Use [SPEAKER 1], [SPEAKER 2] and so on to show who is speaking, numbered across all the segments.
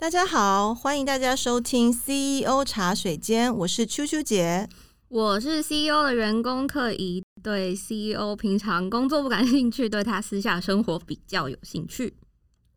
[SPEAKER 1] 大家好，欢迎大家收听 CEO 茶水间，我是秋秋姐。
[SPEAKER 2] 我是 CEO 的员工克怡，对 CEO 平常工作不感兴趣，对他私下生活比较有兴趣。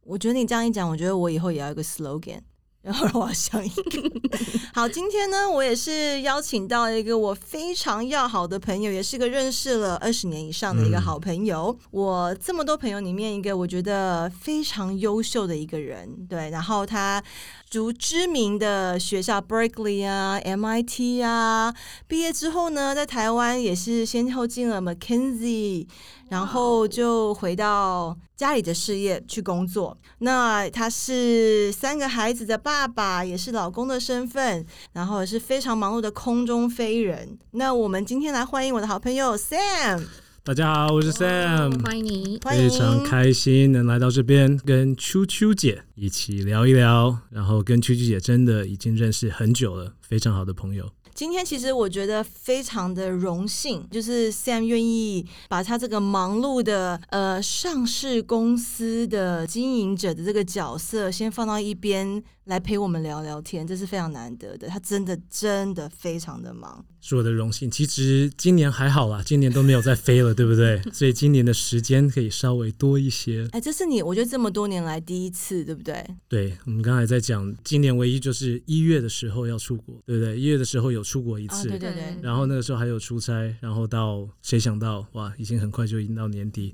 [SPEAKER 1] 我觉得你这样一讲，我觉得我以后也要一个 slogan，然后让我想一个。好，今天呢，我也是邀请到一个我非常要好的朋友，也是个认识了二十年以上的一个好朋友。我这么多朋友里面，一个我觉得非常优秀的一个人，对，然后他。读知名的学校 Berkeley 啊，MIT 啊，毕业之后呢，在台湾也是先后进了 McKinsey，然后就回到家里的事业去工作。那他是三个孩子的爸爸，也是老公的身份，然后也是非常忙碌的空中飞人。那我们今天来欢迎我的好朋友 Sam。
[SPEAKER 3] 大家好，我是 Sam，
[SPEAKER 2] 欢迎你，
[SPEAKER 3] 非常开心能来到这边跟秋秋姐一起聊一聊，然后跟秋秋姐真的已经认识很久了，非常好的朋友。
[SPEAKER 1] 今天其实我觉得非常的荣幸，就是 Sam 愿意把他这个忙碌的呃上市公司的经营者的这个角色先放到一边。来陪我们聊聊天，这是非常难得的。他真的真的非常的忙，
[SPEAKER 3] 是我的荣幸。其实今年还好啦，今年都没有再飞了，对不对？所以今年的时间可以稍微多一些。
[SPEAKER 1] 哎，这是你我觉得这么多年来第一次，对不对？
[SPEAKER 3] 对，我们刚才在讲，今年唯一就是一月的时候要出国，对不对？一月的时候有出国一次，
[SPEAKER 1] 对对对。
[SPEAKER 3] 然后那个时候还有出差，然后到谁想到哇，已经很快就已经到年底。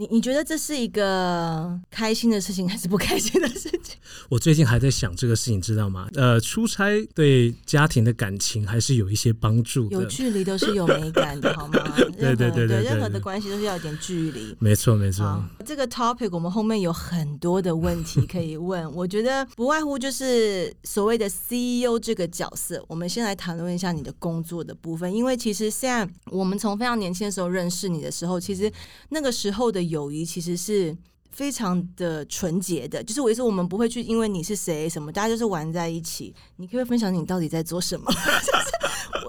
[SPEAKER 1] 你你觉得这是一个开心的事情还是不开心的事情？
[SPEAKER 3] 我最近还在想这个事情，知道吗？呃，出差对家庭的感情还是有一些帮助。
[SPEAKER 1] 有距离都是有美感的，好吗？
[SPEAKER 3] 对对对对，
[SPEAKER 1] 任何的关系都是要一点距离。
[SPEAKER 3] 没错没错。
[SPEAKER 1] 这个 topic 我们后面有很多的问题可以问，我觉得不外乎就是所谓的 CEO 这个角色。我们先来谈论一下你的工作的部分，因为其实现在我们从非常年轻的时候认识你的时候，其实那个时候的。友谊其实是非常的纯洁的，就是我意思，我们不会去因为你是谁什么，大家就是玩在一起。你可以分享你到底在做什么？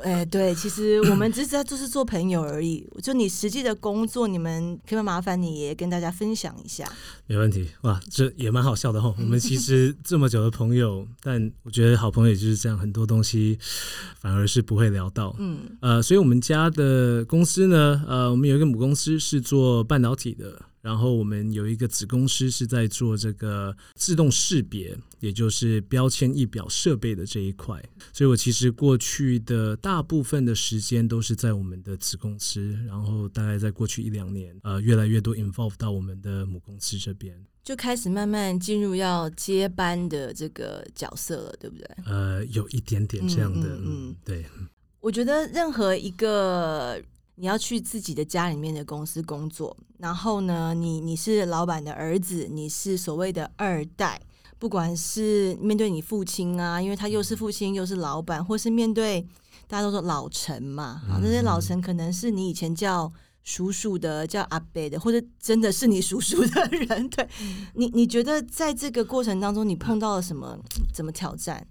[SPEAKER 1] 哎，对，其实 我们只是在就是做朋友而已。就你实际的工作，你们可以麻烦你也跟大家分享一下。
[SPEAKER 3] 没问题，哇，这也蛮好笑的哈。我们其实这么久的朋友，但我觉得好朋友就是这样，很多东西反而是不会聊到。嗯，呃，所以我们家的公司呢，呃，我们有一个母公司是做半导体的。然后我们有一个子公司是在做这个自动识别，也就是标签仪表设备的这一块，所以我其实过去的大部分的时间都是在我们的子公司，然后大概在过去一两年，呃，越来越多 involve 到我们的母公司这边，
[SPEAKER 1] 就开始慢慢进入要接班的这个角色了，对不对？
[SPEAKER 3] 呃，有一点点这样的，嗯，对。
[SPEAKER 1] 我觉得任何一个。你要去自己的家里面的公司工作，然后呢，你你是老板的儿子，你是所谓的二代，不管是面对你父亲啊，因为他又是父亲又是老板，或是面对大家都说老陈嘛，啊，那些老陈可能是你以前叫叔叔的，叫阿伯的，或者真的是你叔叔的人，对你，你觉得在这个过程当中，你碰到了什么？怎么挑战？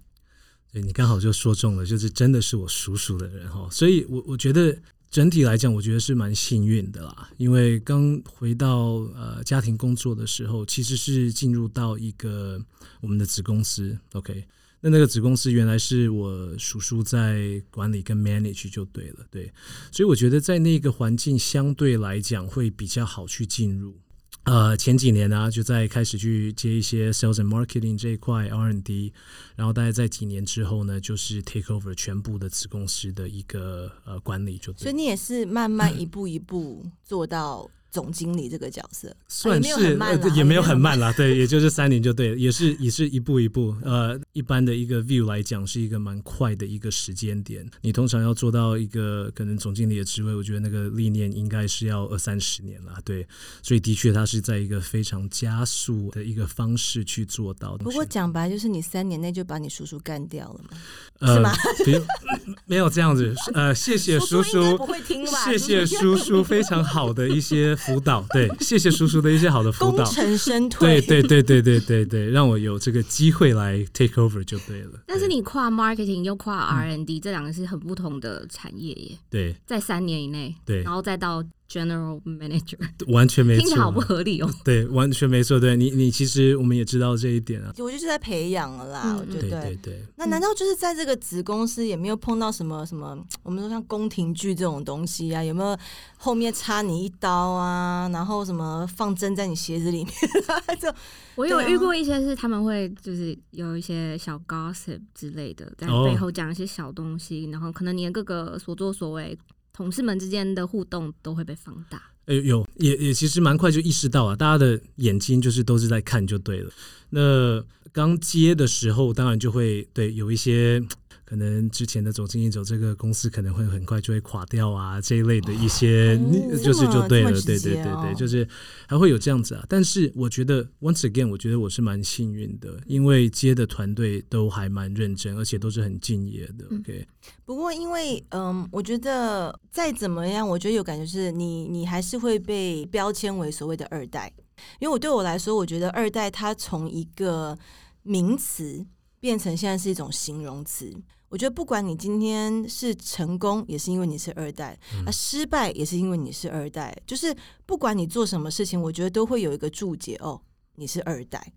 [SPEAKER 3] 对你刚好就说中了，就是真的是我叔叔的人哈，所以我我觉得。整体来讲，我觉得是蛮幸运的啦，因为刚回到呃家庭工作的时候，其实是进入到一个我们的子公司，OK，那那个子公司原来是我叔叔在管理跟 manage 就对了，对，所以我觉得在那个环境相对来讲会比较好去进入。呃，前几年呢，就在开始去接一些 sales and marketing 这一块 R&D，然后大概在几年之后呢，就是 take over 全部的子公司的一个呃管理，就
[SPEAKER 1] 所以你也是慢慢一步一步做到。总经理这个角色
[SPEAKER 3] 算是也没有很慢啦，对，也就是三年就对了，也是也是一步一步。呃，一般的一个 view 来讲，是一个蛮快的一个时间点。你通常要做到一个可能总经理的职位，我觉得那个历练应该是要二三十年了，对。所以的确，他是在一个非常加速的一个方式去做到。
[SPEAKER 1] 不过讲白，就是你三年内就把你叔叔干掉了嘛，是吗？
[SPEAKER 3] 没有这样子。呃，谢谢叔叔，
[SPEAKER 1] 不会听
[SPEAKER 3] 谢谢叔叔，非常好的一些。辅导对，谢谢叔叔的一些好的辅导，
[SPEAKER 1] 功成身退，
[SPEAKER 3] 对对对对对对对，让我有这个机会来 take over 就对了。
[SPEAKER 2] 但是你跨 marketing 又跨 R N D，这两个是很不同的产业耶。
[SPEAKER 3] 对，
[SPEAKER 2] 在三年以内，
[SPEAKER 3] 对，
[SPEAKER 2] 然后再到 general manager，
[SPEAKER 3] 完全没错，
[SPEAKER 2] 听起来好不合理哦。
[SPEAKER 3] 对，完全没错。对你，你其实我们也知道这一点啊。
[SPEAKER 1] 我就是在培养了啦，
[SPEAKER 2] 嗯
[SPEAKER 1] 我觉得。
[SPEAKER 3] 对对，
[SPEAKER 1] 那难道就是在这个子公司也没有碰到什么什么？我们说像宫廷剧这种东西啊，有没有后面插你一刀啊？然后什么放针在你鞋子里面？就
[SPEAKER 2] 我有遇过一些是他们会就是有一些小 gossip 之类的，在
[SPEAKER 3] 哦
[SPEAKER 2] 背后讲一些小东西，然后可能你的各个所作所为，同事们之间的互动都会被放大。
[SPEAKER 3] 呃，有也也其实蛮快就意识到啊，大家的眼睛就是都是在看就对了。那刚接的时候，当然就会对有一些可能之前的总经理走这个公司可能会很快就会垮掉啊这一类的一些，就是就对了，对对对对，就是还会有这样子啊。但是我觉得 once again，我觉得我是蛮幸运的，因为接的团队都还蛮认真，而且都是很敬业的。
[SPEAKER 2] 嗯
[SPEAKER 3] OK，
[SPEAKER 1] 不过因为嗯，我觉得再怎么样，我觉得有感觉是你你还是会被标签为所谓的二代。因为我对我来说，我觉得二代它从一个名词变成现在是一种形容词。我觉得不管你今天是成功，也是因为你是二代；
[SPEAKER 3] 嗯
[SPEAKER 1] 啊，失败也是因为你是二代。就是不管你做什么事情，我觉得都会有一个注解哦，你是二代。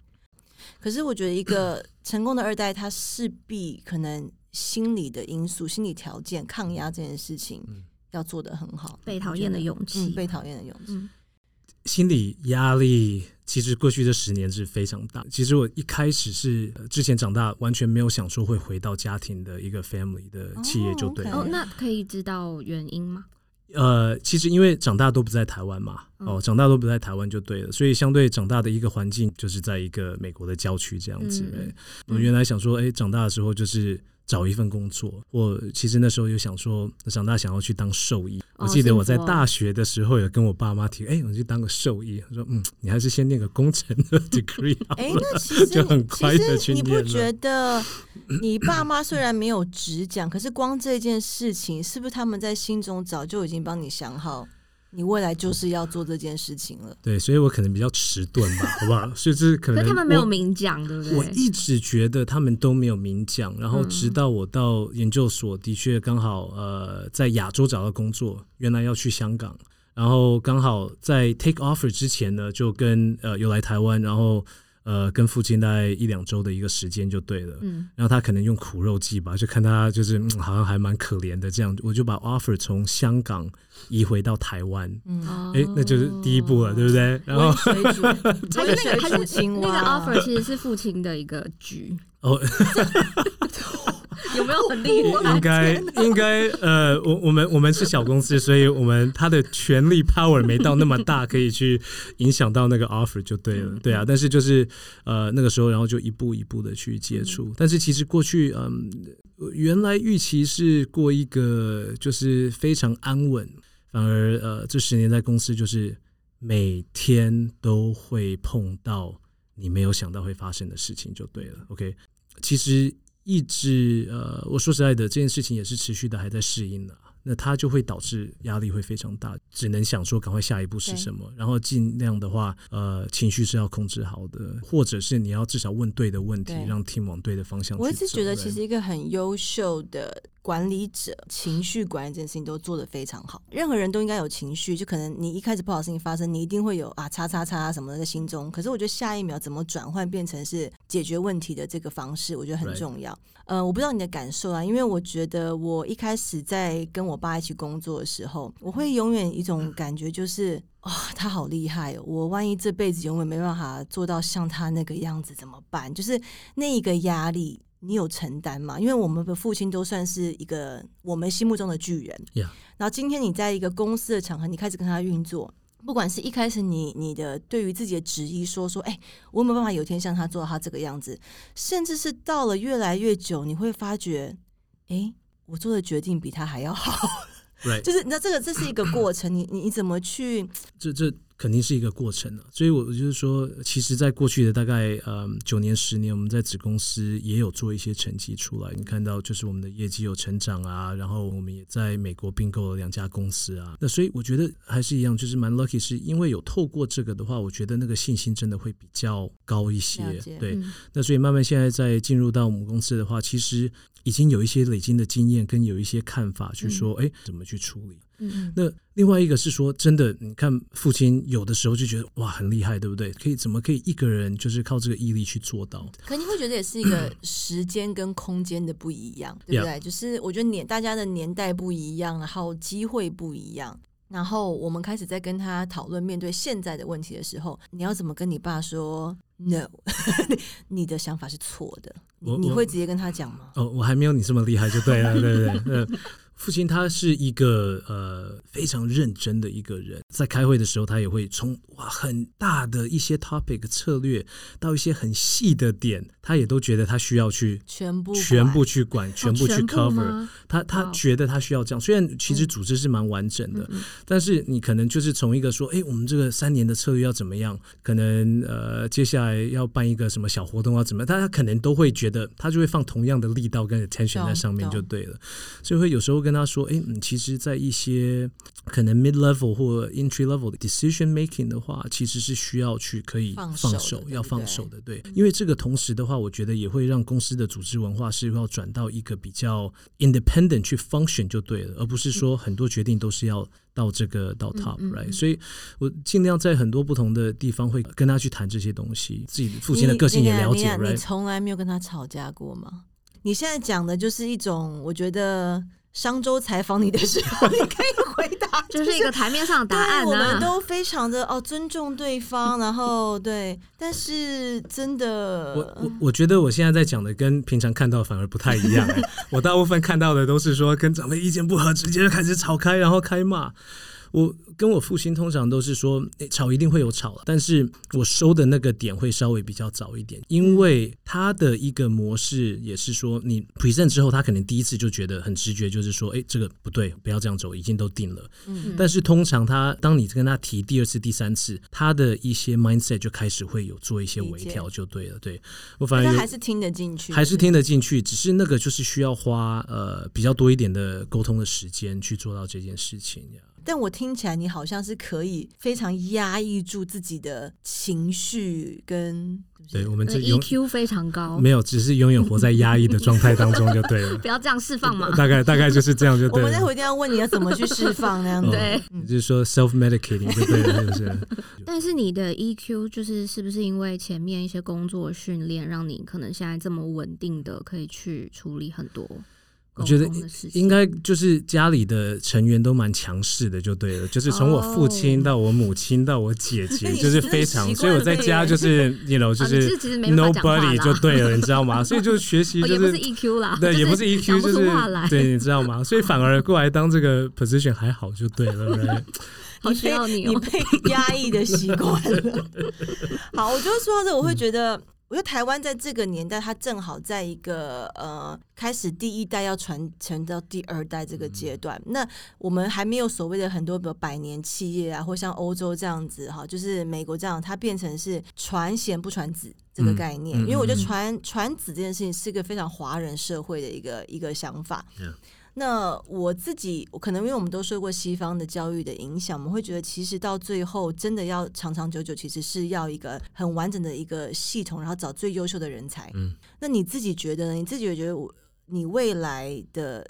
[SPEAKER 1] 可是我觉得一个 成功的二代，他势必可能心理的因素、心理条件、抗压这件事情
[SPEAKER 3] 嗯
[SPEAKER 1] 要做得很好。
[SPEAKER 2] 被讨厌的勇
[SPEAKER 1] 嗯，
[SPEAKER 2] 气，
[SPEAKER 1] 被讨厌的勇气。
[SPEAKER 2] 嗯
[SPEAKER 3] 心理压力其实过去这十年是非常大。其实我一开始是呃之前长大完全没有想说会回到家庭的一个 family 的企业就对了。
[SPEAKER 1] 哦
[SPEAKER 2] 哦，那可以知道原因吗？
[SPEAKER 3] 呃，其实因为长大都不在台湾嘛，哦，长大都不在台湾就对了，所以相对长大的一个环境就是在一个美国的郊区这样子。我原来想说，哎，长大的时候就是。找一份工作，我其实那时候有想说，长大想要去当兽医。
[SPEAKER 2] 哦
[SPEAKER 3] 我记得我在大学的时候有跟我爸妈提，哎、我去当个兽医。他说，嗯，你还是先念个工程的 degree 好了。
[SPEAKER 1] 哎、那其实
[SPEAKER 3] 就很
[SPEAKER 1] 你
[SPEAKER 3] 快地
[SPEAKER 1] 其实你不觉得你爸妈虽然没有直讲，可是光这件事情，是不是他们在心中早就已经帮你想好，你未来就是要做这件事情了？
[SPEAKER 3] 对，所以我可能比较迟钝吧，好不好？所以这是
[SPEAKER 2] 可能他们没有明讲，对不对？
[SPEAKER 3] 我一直觉得他们都没有明讲，然后
[SPEAKER 2] 嗯
[SPEAKER 3] 直到我到研究所，的确刚好呃在亚洲找到工作，原来要去香港，然后刚好在 take offer 之前呢，就跟呃有来台湾，然后呃跟父亲大概一两周的一个时间就对了。
[SPEAKER 2] 嗯，
[SPEAKER 3] 然后他可能用苦肉计吧，就看他就是、嗯好像还蛮可怜的这样，我就把 offer 从香港移回到台湾，哎、那就是第一步了，对不对？然后
[SPEAKER 1] 温水煮
[SPEAKER 2] 还是那个还
[SPEAKER 1] 温水煮
[SPEAKER 2] 是那个 offer 其实是父亲的一个局，
[SPEAKER 3] 哦，
[SPEAKER 2] 有没有很厉害
[SPEAKER 3] 应？该应该呃，我我们我们是小公司，所以我们他的权力 power 没到那么大，可以去影响到那个 offer 就对了，对啊。但是就是呃那个时候，然后就一步一步的去接触。但是其实过去嗯，原来预期是过一个就是非常安稳，反而呃这十年在公司就是每天都会碰到你没有想到会发生的事情就对了。OK，其实一直呃，我说实在的，这件事情也是持续的还在适应的、那它就会导致压力会非常大，只能想说赶快下一步是什么，然后尽量的话，呃，情绪是要控制好的，或者是你要至少问对的问题
[SPEAKER 1] 对，
[SPEAKER 3] 让 team 往对的方向去。
[SPEAKER 1] 我一直觉得，其
[SPEAKER 3] 对
[SPEAKER 1] 实一个很优秀的管理者，情绪管理这件事情都做得非常好。任何人都应该有情绪，就可能你一开始不好事情发生，你一定会有啊叉叉叉什么的在心中。可是我觉得下一秒怎么转换变成是解决问题的这个方式，我觉得很重要。呃，我不知道你的感受啊，因为我觉得我一开始在跟我爸一起工作的时候，我会永远一种感觉就是。哇、他好厉害哦！我万一这辈子永远没办法做到像他那个样子怎么办？就是那一个压力，你有承担吗？因为我们的父亲都算是一个我们心目中的巨人。
[SPEAKER 3] Yeah
[SPEAKER 1] 然后今天你在一个公司的场合，你开始跟他运作，不管是一开始你你的对于自己的质疑说说，哎、我有没有办法有一天像他做到他这个样子？甚至是到了越来越久，你会发觉，哎、我做的决定比他还要好。
[SPEAKER 3] ，right，
[SPEAKER 1] 就是你知道这个这是一个过程，你你你怎么去？
[SPEAKER 3] 这这肯定是一个过程啊。所以我我就是说，其实，在过去的大概呃九年十年，我们在子公司也有做一些成绩出来。你看到，就是我们的业绩有成长啊，然后我们也在美国并购了两家公司啊。那所以我觉得还是一样，就是蛮 lucky，是因为有透过这个的话，我觉得那个信心真的会比较高一些。对，
[SPEAKER 2] 嗯
[SPEAKER 3] 那所以慢慢现在在进入到我们公司的话，其实已经有一些累积的经验跟有一些看法，去说，哎、怎么去处理。
[SPEAKER 2] 嗯，
[SPEAKER 3] 那另外一个是说，真的，你看父亲有的时候就觉得哇很厉害，对不对？可以怎么可以一个人就是靠这个毅力去做到？
[SPEAKER 1] 可你会觉得也是一个 时间跟空间的不一样，对不对？就是我觉得年大家的年代不一样，然后机会不一样，然后我们开始在跟他讨论面对现在的问题的时候，你要怎么跟你爸说 no？你的想法是错的，你
[SPEAKER 3] 我我
[SPEAKER 1] 你会直接跟他讲吗？
[SPEAKER 3] 哦，我还没有你这么厉害，就对了，对不对？呃，父亲他是一个呃非常认真的一个人，在开会的时候，他也会从哇很大的一些 topic 策略到一些很细的点，他也都觉得他需要去
[SPEAKER 1] 全部
[SPEAKER 3] 全部去管，全部去 cover。他他觉得他需要这样，虽然其实组织是蛮完整的，但是你可能就是从一个说，哎，我们这个三年的策略要怎么样？可能呃，接下来要办一个什么小活动啊怎么样？大家可能都会觉得，他就会放同样的力道跟 attention 在上面就对了。所以会有时候跟他说，哎，嗯，其实，在一些可能 mid level 或 entry level 的 decision making 的话，其实是需要去可以
[SPEAKER 1] 放手
[SPEAKER 3] 放手，要放手的，对。因为这个同时的话，我觉得也会让公司的组织文化是要转到一个比较 independent 去 function 就对了，而不是说很多决定都是要到这个到 top、
[SPEAKER 2] 嗯
[SPEAKER 3] right？
[SPEAKER 2] 嗯
[SPEAKER 3] 所以我尽量在很多不同的地方会跟他去谈这些东西，自己父亲的个性也了解
[SPEAKER 1] 你？从来没有跟他吵架过吗？你现在讲的就是一种，我觉得商周采访你的时候，你可以回答，
[SPEAKER 2] 就是一个台面上的答案
[SPEAKER 1] 啊，我们
[SPEAKER 2] 啊。
[SPEAKER 1] 都非常的哦尊重对方，然后对，但是真的，
[SPEAKER 3] 我我我觉得我现在在讲的跟平常看到反而不太一样、欸。我大部分看到的都是说跟长辈意见不合，直接就开始吵开，然后开骂。我跟我父亲通常都是说，诶吵一定会有吵，但是我收的那个点会稍微比较早一点，因为他的一个模式也是说，你 present 之后，他可能第一次就觉得很直觉，就是说，哎，这个不对，不要这样走，已经都定了。
[SPEAKER 1] 嗯
[SPEAKER 3] 但是通常他当你跟他提第二次、第三次，他的一些 mindset 就开始会有做一些微调，就对了。对我反而
[SPEAKER 1] 还是听得进去，
[SPEAKER 3] 还是听得进去，只是那个就是需要花呃比较多一点的沟通的时间去做到这件事情。
[SPEAKER 1] 但我听起来你好像是可以非常压抑住自己的情绪跟，
[SPEAKER 3] 对，我们
[SPEAKER 2] 呃
[SPEAKER 3] 就
[SPEAKER 2] EQ 非常高，
[SPEAKER 3] 没有，只是永远活在压抑的状态当中就对了。
[SPEAKER 2] 不要这样释放嘛。
[SPEAKER 3] 大概大概就是这样就
[SPEAKER 1] 我
[SPEAKER 3] 对了。
[SPEAKER 1] 们待会一定要问你要怎么去释放那样
[SPEAKER 2] 对
[SPEAKER 3] 你就是说 self medicating 就对了，是不是？
[SPEAKER 2] 但是你的 EQ 就是是不是因为前面一些工作训练，让你可能现在这么稳定的可以去处理很多沟
[SPEAKER 3] 我觉得？应该就是家里的成员都蛮强势的，就对了。就是从我父亲到我母亲到我姐 姐，就是非常，所以我在家就是，you know，就
[SPEAKER 2] 啊你
[SPEAKER 3] 是
[SPEAKER 2] 是其实没办法讲话
[SPEAKER 3] nobody 就对了，你知道吗？所以就学习
[SPEAKER 2] 哦，
[SPEAKER 3] 就
[SPEAKER 2] 也不是 EQ 啦，
[SPEAKER 3] 对，也不是 EQ，就是对，你知道吗？所以反而过来当这个 position 还好就对了。
[SPEAKER 2] 好需要你哦。
[SPEAKER 1] 你被压抑的习惯了。好，我觉得说到这，我会觉得，我觉得台湾在这个年代，它正好在一个呃开始第一代要传承到第二代这个阶段。那我们还没有所谓的很多比如百年企业啊，或像欧洲这样子哈，就是美国这样，它变成是传贤不传子。这个
[SPEAKER 3] 嗯
[SPEAKER 1] 概念，
[SPEAKER 3] 嗯
[SPEAKER 1] 因为我觉得传传子这件事情是一个非常华人社会的一个一个想法。那我自己，可能因为我们都受过西方的教育的影响，我们会觉得其实到最后真的要长长久久，其实是要一个很完整的一个系统，然后找最优秀的人才。
[SPEAKER 3] 嗯，
[SPEAKER 1] 那你自己觉得呢？你自己觉得我你未来的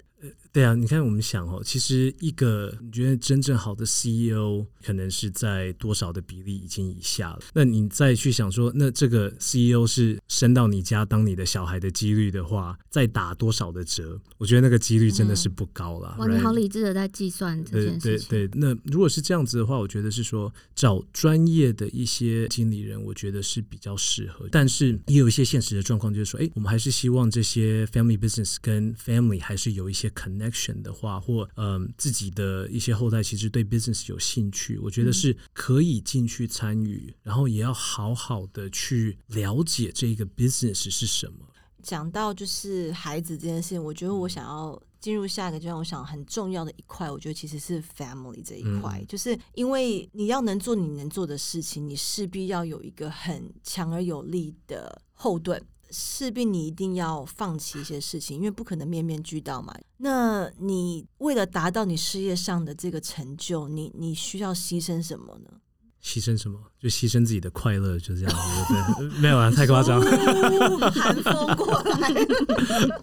[SPEAKER 3] 对啊，你看我们想哦，其实一个你觉得真正好的 CEO 可能是在多少的比例已经以下了。那你再去想说，那这个 CEO 是升到你家当你的小孩的几率的话，再打多少的折？我觉得那个几率真的是不高啦。
[SPEAKER 2] 哇，你好理智的在计算这
[SPEAKER 3] 对
[SPEAKER 2] 件事情。
[SPEAKER 3] 对对，那如果是这样子的话，我觉得是说找专业的一些经理人，我觉得是比较适合。但是也有一些现实的状况，就是说，哎，我们还是希望这些 family business 跟 family 还是有一些 connection 的话，或嗯自己的一些后代其实对 business 有兴趣，我觉得是可以进去参与，然后也要好好的去了解这个 business 是什么。
[SPEAKER 1] 讲到就是孩子这件事情，我觉得我想要进入下一个阶段，我想很重要的一块，我觉得其实是 family 这一块，
[SPEAKER 3] 嗯
[SPEAKER 1] 就是因为你要能做你能做的事情，你势必要有一个很强而有力的后盾。势必你一定要放弃一些事情，因为不可能面面俱到嘛。那你为了达到你事业上的这个成就，你你需要牺牲什么呢？
[SPEAKER 3] 牺牲什么？就牺牲自己的快乐，就这样子，对？没有啊，太夸张。
[SPEAKER 1] 哦寒风过来。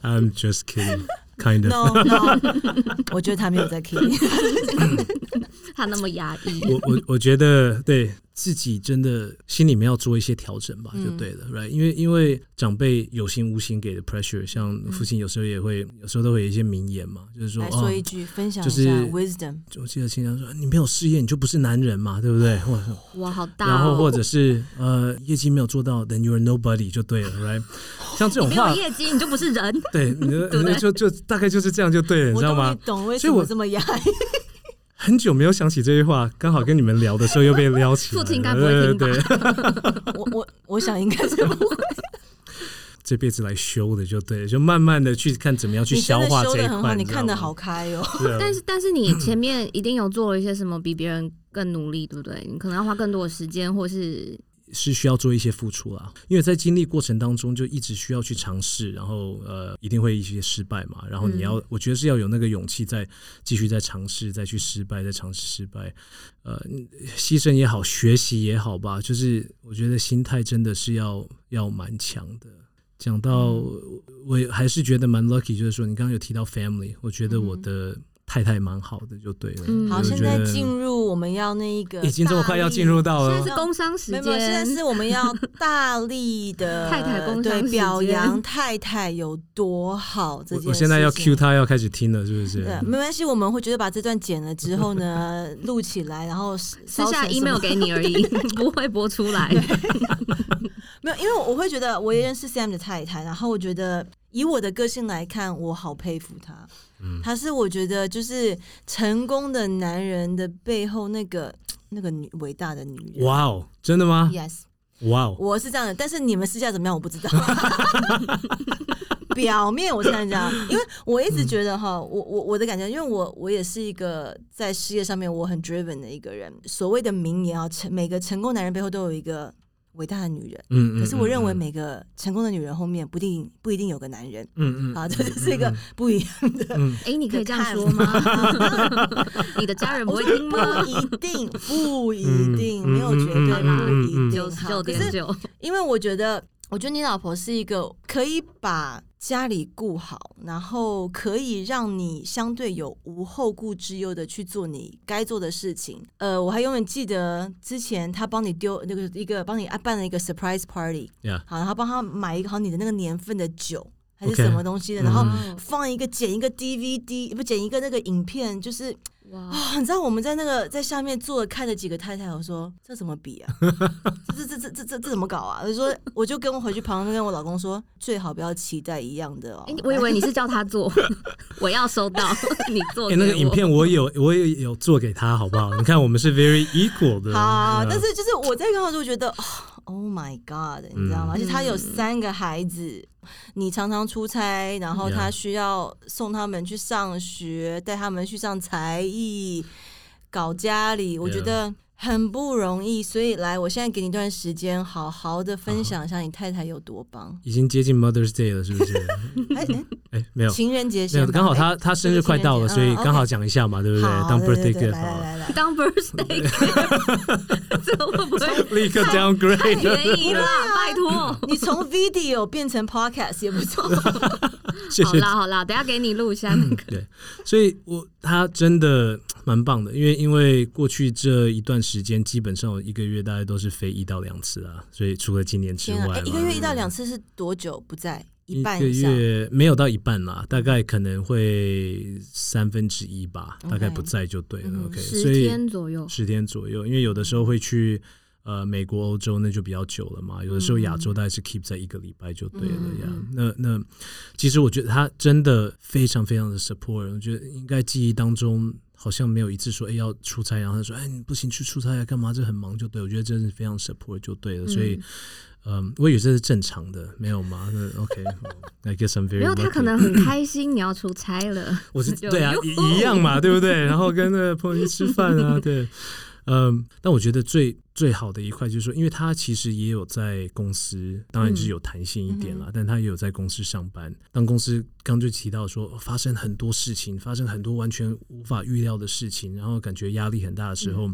[SPEAKER 3] I'm just kidding。，kind of。
[SPEAKER 1] No No，我觉得他没有在 kidding。
[SPEAKER 2] 他那么压抑，
[SPEAKER 3] 我我我觉得对自己真的心里面要做一些调整吧，
[SPEAKER 1] 嗯
[SPEAKER 3] 就对了、r i g h t 因为因为长辈有心无心给的 pressure，像父亲有时候也会，有时候都会有一些名言嘛，就是说哦
[SPEAKER 1] 来说一，句，分享一下 wisdom。
[SPEAKER 3] 我记得经常说你没有事业你就不是男人嘛，对不对？
[SPEAKER 2] 哇，好大、哦。
[SPEAKER 3] 然后或者是呃业绩没有做到，then you are nobody 就对了，right？像这种
[SPEAKER 2] 没有，业绩，你就不是人。
[SPEAKER 3] 对，你的
[SPEAKER 2] 对对
[SPEAKER 3] 你就就大概就是这样就对了，你知道吗？
[SPEAKER 1] 懂为什
[SPEAKER 3] 所以我
[SPEAKER 1] 么这么压抑。
[SPEAKER 3] 很久没有想起这句话，刚好跟你们聊的时候又被撩起。
[SPEAKER 2] 父亲应该不会听吧
[SPEAKER 3] 对对对
[SPEAKER 1] 我我我想应该是不会。
[SPEAKER 3] 这辈子来修的就对了，就慢慢的去看怎么样去消化
[SPEAKER 1] 修的很好，
[SPEAKER 3] 这一块。
[SPEAKER 1] 你看得
[SPEAKER 3] 知道吗
[SPEAKER 1] 好开哦。
[SPEAKER 3] 对啊
[SPEAKER 2] 但是但是你前面一定有做了一些什么比别人更努力，对不对？你可能要花更多的时间，或是
[SPEAKER 3] 是需要做一些付出啦，因为在经历过程当中，就一直需要去尝试，然后呃，一定会一些失败嘛，然后你要，我觉得是要有那个勇气，再继续再尝试，再去失败，再尝试失败，呃，牺牲也好，学习也好吧，就是我觉得心态真的是要要蛮强的。讲到我还是觉得蛮 lucky，就是说你刚刚有提到 family，我觉得我的太太蛮好的，就对了。
[SPEAKER 2] 嗯
[SPEAKER 1] 好，
[SPEAKER 3] 我
[SPEAKER 1] 现在进入我们要那一个
[SPEAKER 3] 已经这么快要进入到了
[SPEAKER 2] 现在是工商时
[SPEAKER 1] 没有，没有，现在，是我们要大力的
[SPEAKER 2] 太太工商
[SPEAKER 1] 对
[SPEAKER 2] 时间
[SPEAKER 1] 表扬太太有多好这件事情。
[SPEAKER 3] 我我现在要 cue 他要开始听了，是不是？
[SPEAKER 1] 对，没关系，我们会觉得把这段剪了之后呢，录起来，然后
[SPEAKER 2] 私下 email 给你而已，不会播出来。
[SPEAKER 1] 没有，因为我会觉得我也认识 Sam 的太太，然后我觉得以我的个性来看，我好佩服她。
[SPEAKER 3] 嗯
[SPEAKER 1] 她是我觉得就是成功的男人的背后那个 那个女伟大的女人。
[SPEAKER 3] 哇哦，真的吗
[SPEAKER 1] ？Yes，
[SPEAKER 3] 哇哦，
[SPEAKER 1] 我是这样的，但是你们私下怎么样我不知道。表面我是这样，因为我一直觉得哈，我我我的感觉，因为我我也是一个在事业上面我很 driven 的一个人。所谓的名言啊，成每个成功男人背后都有一个伟大的女人。
[SPEAKER 3] 嗯
[SPEAKER 1] 可是我认为
[SPEAKER 3] 嗯
[SPEAKER 1] 每个成功的女人后面不一定不一定有个男人
[SPEAKER 3] 嗯嗯
[SPEAKER 1] 啊，这就是一个不一样的。
[SPEAKER 3] 嗯
[SPEAKER 2] 哎，你可以这样说吗？你的家人不会听吗
[SPEAKER 1] 不？一定，不一定，
[SPEAKER 3] 嗯
[SPEAKER 1] 没有绝对，
[SPEAKER 3] 嗯嗯
[SPEAKER 1] 不
[SPEAKER 3] 嗯嗯
[SPEAKER 1] 一
[SPEAKER 2] 九十九
[SPEAKER 1] 定好。可是
[SPEAKER 2] 点九，
[SPEAKER 1] 因为我觉得，我觉得你老婆是一个可以把家里顾好，然后可以让你相对有无后顾之忧的去做你该做的事情。呃，我还永远记得之前他帮你丢那个一个帮你办了一个 surprise
[SPEAKER 3] party，，Yeah，
[SPEAKER 1] 好，然后帮他买一个好你的那个年份的酒还是什么东西的，然后
[SPEAKER 2] 嗯
[SPEAKER 1] 放一个剪一个 DVD，不剪一个那个影片，就是
[SPEAKER 2] 哇，
[SPEAKER 1] 啊，你知道我们在那个在下面坐着看着几个太太，我说这怎么比啊？这这这这这这这怎么搞啊？我就说我就跟我回去旁边跟我老公说，最好不要期待一样的哦
[SPEAKER 2] 哎。我以为你是叫他做，我要收到 你做
[SPEAKER 3] 哎，
[SPEAKER 2] 给。
[SPEAKER 3] 那个影片我有我也有做给他，好不好？你看我们是 very equal 的，
[SPEAKER 1] 好，
[SPEAKER 3] 嗯
[SPEAKER 1] 但是就是我在看的时候觉得哦，Oh my God，你知道吗？
[SPEAKER 3] 嗯
[SPEAKER 1] 而且他有三个孩子，你常常出差，然后他需要送他们去上学，带他们去上才艺，搞家里，我觉得。很不容易，所以来，我现在给你一段时间，好好的分享一下你太太有多棒。
[SPEAKER 3] 已经接近 Mother's Day 了，是不是？
[SPEAKER 1] 哎、哎
[SPEAKER 3] 哎，没有。
[SPEAKER 1] 情人节
[SPEAKER 3] 没有，刚好
[SPEAKER 1] 哎
[SPEAKER 3] 他他生日快到了，所以刚好讲一下嘛，对不对？当 birthday
[SPEAKER 1] 对对
[SPEAKER 3] gift
[SPEAKER 1] 来来，来来，
[SPEAKER 2] 当 birthday，这个 会不会
[SPEAKER 3] 立刻 downgrade。
[SPEAKER 2] 便宜啦？拜托。
[SPEAKER 1] 你从 video 变成 podcast 也不错。
[SPEAKER 2] 好啦好啦，等下给你录一下那个。
[SPEAKER 3] 对，所以我他真的蛮棒的，因为因为过去这一段时间，基本上我一个月大概都是飞一到两次啊，所以除了今年之外
[SPEAKER 1] 一个月一到两次是多久不在？一
[SPEAKER 3] 一个
[SPEAKER 1] 半以上。
[SPEAKER 3] 月没有到一半啦，大概可能会三分之一吧，大概不在就对了。
[SPEAKER 1] 嗯
[SPEAKER 3] OK，
[SPEAKER 2] 十
[SPEAKER 3] 所以
[SPEAKER 2] 天左右，
[SPEAKER 3] 十天左右，因为有的时候会去呃美国、欧洲，那就比较久了嘛。有的时候亚洲大概是 keep 在一个礼拜就对了
[SPEAKER 1] 嗯
[SPEAKER 3] 呀。那那其实我觉得他真的非常非常的 support，我觉得应该记忆当中。好像没有一次说，哎、要出差，然后他说，哎，你不行去出差啊，干嘛？这很忙就对。我觉得真是非常 support 就对了，所以，嗯，我以为这是正常的，没有吗？那 OK，I、guess I'm very
[SPEAKER 2] 没有他可能很开心你要出差了。
[SPEAKER 3] 我是 对啊，一一样嘛，对不对？然后跟那个朋友去吃饭啊，对，嗯，但我觉得最最好的一块就是说，因为他其实也有在公司，当然就是有弹性一点啦，但他也有在公司上班。当公司刚就提到说发生很多事情，发生很多完全无法预料的事情，然后感觉压力很大的时候。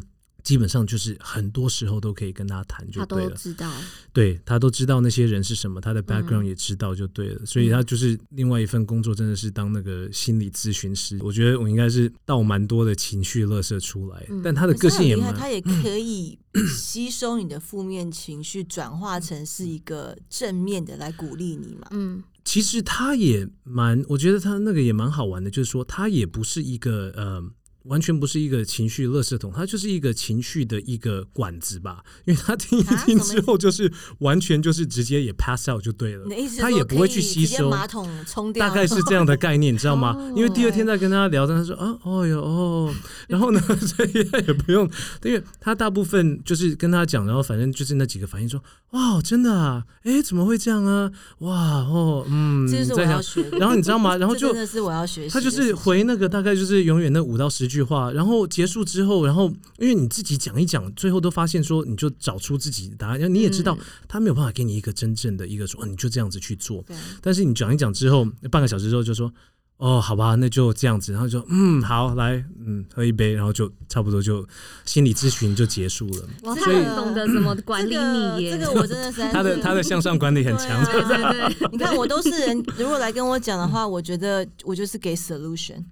[SPEAKER 3] 基本上就是很多时候都可以跟他谈就对了，
[SPEAKER 2] 都知道，
[SPEAKER 3] 对他都知道那些人是什么，他的 background
[SPEAKER 1] 嗯
[SPEAKER 3] 也知道就对了，所以他就是另外一份工作，真的是当那个心理咨询师。我觉得我应该是倒蛮多的情绪垃圾出来，
[SPEAKER 2] 嗯
[SPEAKER 3] 但他的个性也蛮
[SPEAKER 1] 他也可以吸收你的负面情绪，转化成是一个正面的来鼓励你嘛。
[SPEAKER 2] 嗯
[SPEAKER 3] 其实他也蛮，我觉得他那个也蛮好玩的，就是说他也不是一个呃。完全不是一个情绪垃圾桶，它就是一个情绪的一个管子吧。因为他听一
[SPEAKER 1] 啊
[SPEAKER 3] 听之后，就是完全就是直接也 pass out 就对了他也不会去吸收。
[SPEAKER 1] 马桶冲掉，
[SPEAKER 3] 大概是这样的概念，你知道吗？
[SPEAKER 2] 哦
[SPEAKER 3] 因为第二天再跟他聊，他说啊，哦哟哦，然后呢，所以他也不用，因为他大部分就是跟他讲，然后反正就是那几个反应说，哇，真的啊，哎，怎么会这样啊？哇哦，嗯，
[SPEAKER 1] 这是我要学。
[SPEAKER 3] 然后你知道吗？然后就
[SPEAKER 1] 真的是我要学习
[SPEAKER 3] 他就。是回那个大概就是永远那五到十句话，然后结束之后，然后因为你自己讲一讲，最后都发现说，你就找出自己的答案，然后你也知道
[SPEAKER 2] 嗯。
[SPEAKER 3] 他没有办法给你一个真正的一个说，哦你就这样子去做。
[SPEAKER 1] 对，
[SPEAKER 3] 但是你讲一讲之后，半个小时之后就说，哦，好吧，那就这样子，然后就嗯，好，来，嗯，喝一杯，然后就差不多就心理咨询就结束了。
[SPEAKER 2] 哇，
[SPEAKER 1] 这个
[SPEAKER 2] 他很懂得怎么管理你。耶，
[SPEAKER 1] 这个这个我真的是
[SPEAKER 3] 他的他的向上管理很强，
[SPEAKER 1] 对
[SPEAKER 2] 对
[SPEAKER 1] 啊
[SPEAKER 2] 对对，
[SPEAKER 1] 你看，我都是人，如果来跟我讲的话，我觉得我就是给 solution，